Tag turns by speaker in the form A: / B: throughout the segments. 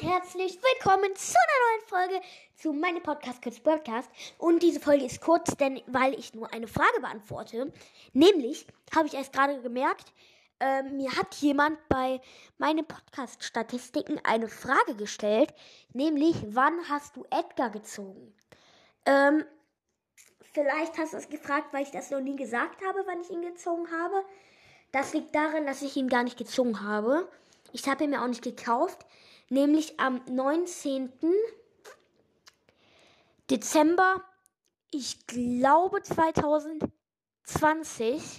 A: herzlich willkommen zu einer neuen Folge zu meinem Podcast Kids Podcast. Und diese Folge ist kurz, denn weil ich nur eine Frage beantworte. Nämlich habe ich erst gerade gemerkt, äh, mir hat jemand bei meinen Podcast-Statistiken eine Frage gestellt, nämlich wann hast du Edgar gezogen? Ähm, vielleicht hast du es gefragt, weil ich das noch nie gesagt habe, wann ich ihn gezogen habe. Das liegt daran, dass ich ihn gar nicht gezogen habe. Ich habe ihn mir auch nicht gekauft. Nämlich am 19. Dezember, ich glaube 2020,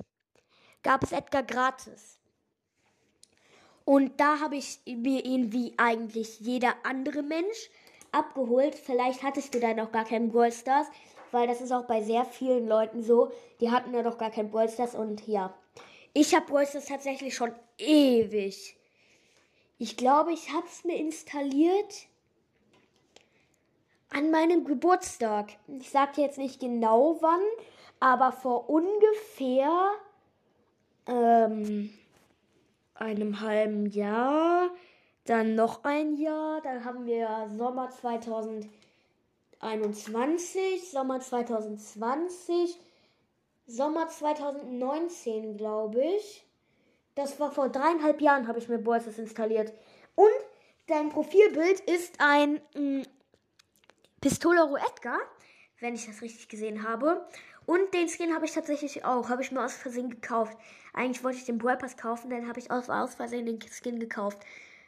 A: gab es Edgar gratis. Und da habe ich mir ihn wie eigentlich jeder andere Mensch abgeholt. Vielleicht hattest du da noch gar keinen Brawl weil das ist auch bei sehr vielen Leuten so. Die hatten ja doch gar keinen Brawl und ja. Ich habe Brawl tatsächlich schon ewig. Ich glaube, ich habe es mir installiert an meinem Geburtstag. Ich sage jetzt nicht genau wann, aber vor ungefähr ähm, einem halben Jahr, dann noch ein Jahr, dann haben wir Sommer 2021, Sommer 2020, Sommer 2019, glaube ich. Das war vor dreieinhalb Jahren, habe ich mir Bolsters installiert. Und dein Profilbild ist ein mh, mm, Pistolero Edgar, wenn ich das richtig gesehen habe. Und den Skin habe ich tatsächlich auch, habe ich mir aus Versehen gekauft. Eigentlich wollte ich den Brawl Pass kaufen, dann habe ich aus, aus Versehen den Skin gekauft.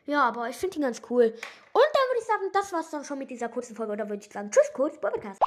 A: Ja, aber ich finde ihn ganz cool. Und dann würde ich sagen, das war's dann schon mit dieser kurzen Folge. Und dann würde ich sagen, tschüss, kurz, Podcast.